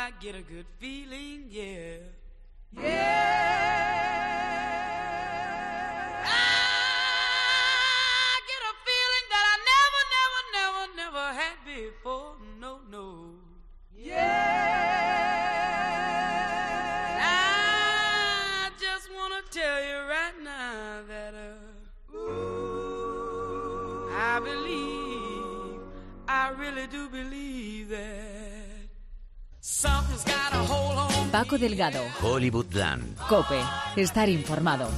I get a good feeling, yeah. Yeah. I get a feeling that I never, never, never, never had before. No, no. Yeah. Paco Delgado, Hollywoodland. Cope, estar informado.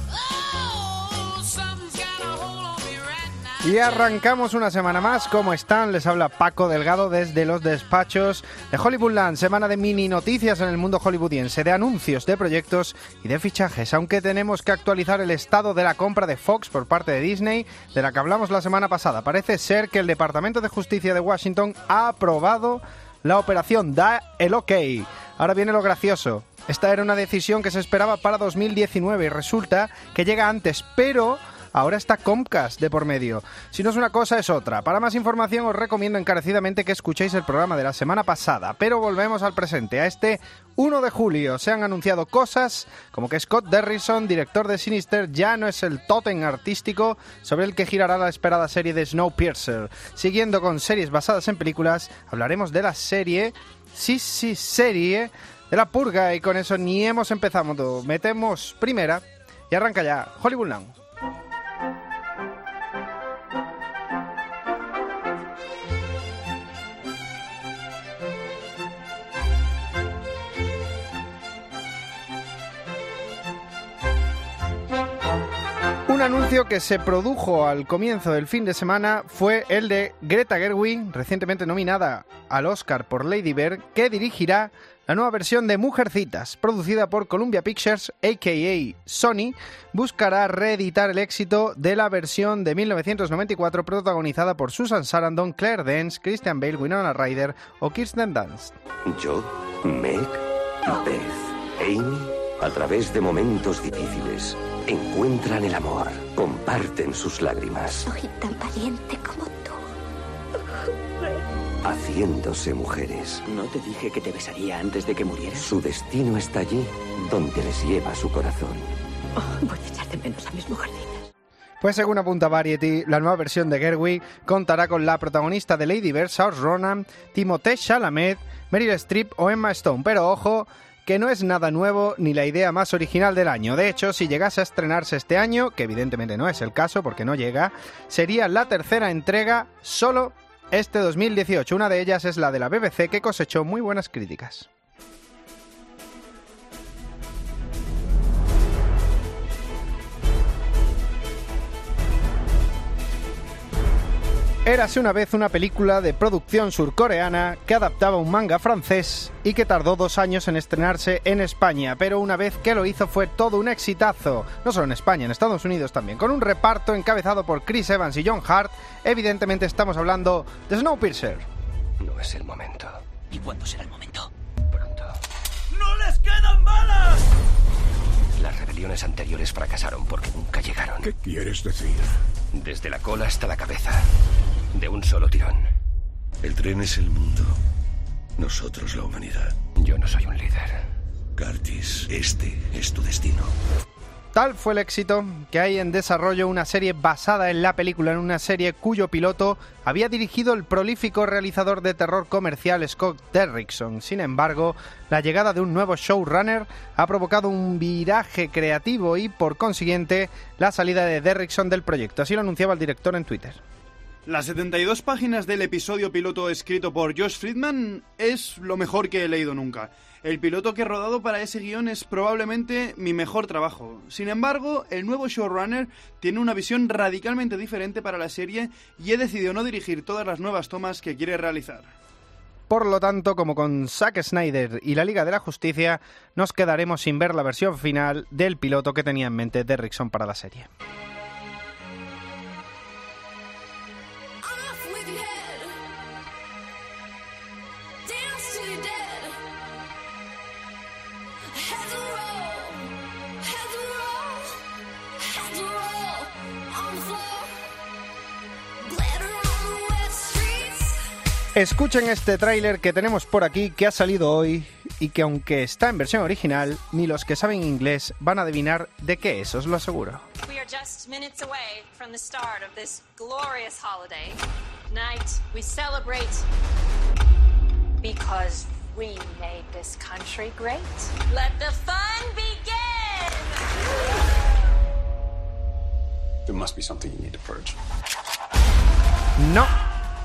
Y arrancamos una semana más. ¿Cómo están? Les habla Paco Delgado desde los despachos de Hollywoodland. Semana de mini noticias en el mundo hollywoodiense, de anuncios, de proyectos y de fichajes. Aunque tenemos que actualizar el estado de la compra de Fox por parte de Disney, de la que hablamos la semana pasada. Parece ser que el Departamento de Justicia de Washington ha aprobado la operación, da el ok. Ahora viene lo gracioso. Esta era una decisión que se esperaba para 2019 y resulta que llega antes, pero ahora está Comcast de por medio. Si no es una cosa, es otra. Para más información os recomiendo encarecidamente que escuchéis el programa de la semana pasada, pero volvemos al presente, a este 1 de julio. Se han anunciado cosas como que Scott Derrison, director de Sinister, ya no es el tótem artístico sobre el que girará la esperada serie de Snowpiercer. Siguiendo con series basadas en películas, hablaremos de la serie, sí, sí, serie de la purga y con eso ni hemos empezado. Metemos primera y arranca ya Hollywoodland. Anuncio que se produjo al comienzo del fin de semana fue el de Greta Gerwig, recientemente nominada al Oscar por Lady Bird, que dirigirá la nueva versión de Mujercitas, producida por Columbia Pictures, aka Sony, buscará reeditar el éxito de la versión de 1994 protagonizada por Susan Sarandon, Claire Danes, Christian Bale, Winona Ryder o Kirsten Dunst. Yo, Meg, Beth, Amy, a través de momentos difíciles, encuentran el amor, comparten sus lágrimas, Soy tan valiente como tú. haciéndose mujeres. ¿No te dije que te besaría antes de que murieras? Su destino está allí, donde les lleva su corazón. Voy a echar de menos a mis mujercitas. Pues según apunta Variety, la nueva versión de Gerwig contará con la protagonista de Lady Bird, Saoirse Ronan, Timothée Chalamet, Meryl Streep o Emma Stone. Pero ojo, que no es nada nuevo ni la idea más original del año. De hecho, si llegase a estrenarse este año, que evidentemente no es el caso porque no llega, sería la tercera entrega solo este 2018. Una de ellas es la de la BBC que cosechó muy buenas críticas. Érase una vez una película de producción surcoreana que adaptaba un manga francés y que tardó dos años en estrenarse en España, pero una vez que lo hizo fue todo un exitazo, no solo en España, en Estados Unidos también, con un reparto encabezado por Chris Evans y John Hart, evidentemente estamos hablando de Snowpiercer. No es el momento. ¿Y cuándo será el momento? Pronto. ¡No les quedan balas! Las rebeliones anteriores fracasaron porque nunca llegaron. ¿Qué quieres decir? Desde la cola hasta la cabeza. De un solo tirón. El tren es el mundo. Nosotros la humanidad. Yo no soy un líder. Curtis, este es tu destino. Tal fue el éxito que hay en desarrollo una serie basada en la película, en una serie cuyo piloto había dirigido el prolífico realizador de terror comercial Scott Derrickson. Sin embargo, la llegada de un nuevo showrunner ha provocado un viraje creativo y, por consiguiente, la salida de Derrickson del proyecto. Así lo anunciaba el director en Twitter. Las 72 páginas del episodio piloto escrito por Josh Friedman es lo mejor que he leído nunca. El piloto que he rodado para ese guion es probablemente mi mejor trabajo. Sin embargo, el nuevo showrunner tiene una visión radicalmente diferente para la serie y he decidido no dirigir todas las nuevas tomas que quiere realizar. Por lo tanto, como con Zack Snyder y la Liga de la Justicia, nos quedaremos sin ver la versión final del piloto que tenía en mente Derrickson para la serie. Escuchen este tráiler que tenemos por aquí que ha salido hoy y que aunque está en versión original, ni los que saben inglés van a adivinar de qué es, os lo aseguro. We are just minutes away from the start of this glorious holiday. Tonight, we celebrate because we made this country great. Let the fun begin! There must be something you need to purge. No,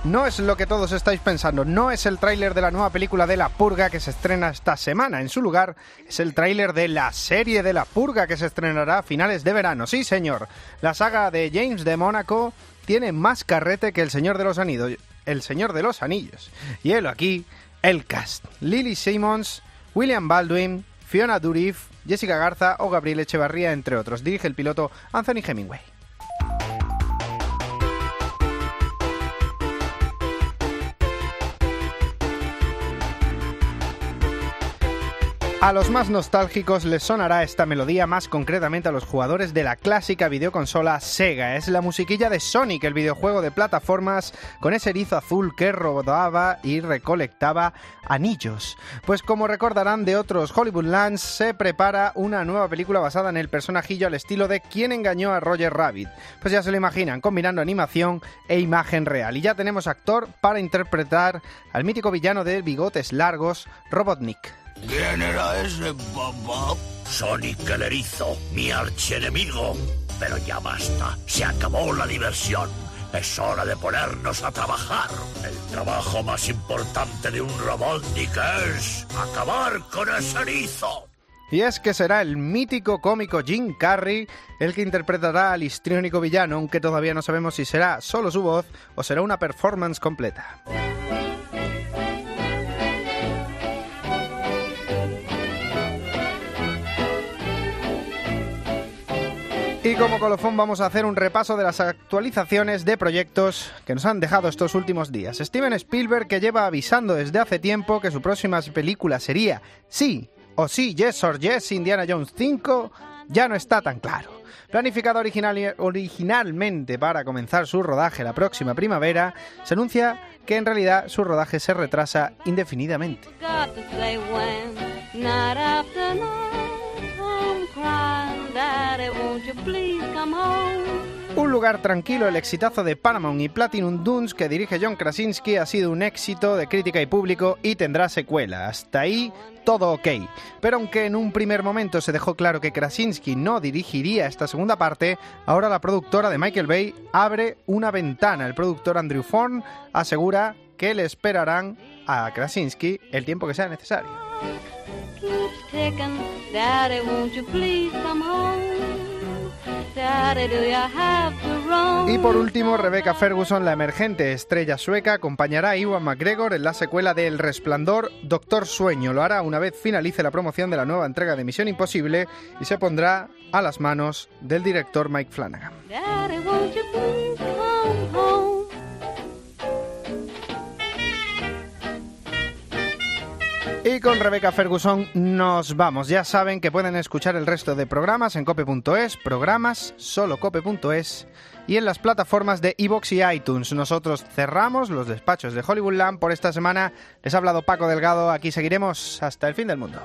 no es lo que todos estáis pensando, no es el tráiler de la nueva película de La Purga que se estrena esta semana. En su lugar, es el tráiler de la serie de La Purga que se estrenará a finales de verano. Sí, señor, la saga de James de Mónaco tiene más carrete que el Señor de los Anillos. El Señor de los Anillos. Y él aquí, el cast. Lily Simmons, William Baldwin, Fiona Durif, Jessica Garza o Gabriel Echevarría, entre otros. Dirige el piloto Anthony Hemingway. A los más nostálgicos les sonará esta melodía, más concretamente a los jugadores de la clásica videoconsola Sega. Es la musiquilla de Sonic, el videojuego de plataformas con ese erizo azul que rodaba y recolectaba anillos. Pues como recordarán de otros Hollywoodlands, se prepara una nueva película basada en el personajillo al estilo de Quien engañó a Roger Rabbit. Pues ya se lo imaginan, combinando animación e imagen real. Y ya tenemos actor para interpretar al mítico villano de bigotes largos, Robotnik. ¿Quién era ese papá? Sonic el erizo, mi archienemigo. Pero ya basta, se acabó la diversión. Es hora de ponernos a trabajar. El trabajo más importante de un Robotnik es acabar con ese erizo. Y es que será el mítico cómico Jim Carrey el que interpretará al histriónico villano, aunque todavía no sabemos si será solo su voz o será una performance completa. Y como colofón vamos a hacer un repaso de las actualizaciones de proyectos que nos han dejado estos últimos días. Steven Spielberg que lleva avisando desde hace tiempo que su próxima película sería sí o sí, yes or yes, Indiana Jones 5, ya no está tan claro. Planificado original, originalmente para comenzar su rodaje la próxima primavera, se anuncia que en realidad su rodaje se retrasa indefinidamente. Un lugar tranquilo, el exitazo de Paramount y Platinum Dunes que dirige John Krasinski ha sido un éxito de crítica y público y tendrá secuela. Hasta ahí todo ok. Pero aunque en un primer momento se dejó claro que Krasinski no dirigiría esta segunda parte, ahora la productora de Michael Bay abre una ventana. El productor Andrew Forn asegura que le esperarán a Krasinski el tiempo que sea necesario. Y por último, Rebecca Ferguson, la emergente estrella sueca, acompañará a Iwan McGregor en la secuela de El Resplandor, Doctor Sueño. Lo hará una vez finalice la promoción de la nueva entrega de Misión Imposible y se pondrá a las manos del director Mike Flanagan. Y con Rebecca Ferguson nos vamos. Ya saben que pueden escuchar el resto de programas en cope.es, programas solo cope.es y en las plataformas de iBox y iTunes. Nosotros cerramos los despachos de Hollywoodland por esta semana. Les ha hablado Paco Delgado. Aquí seguiremos hasta el fin del mundo.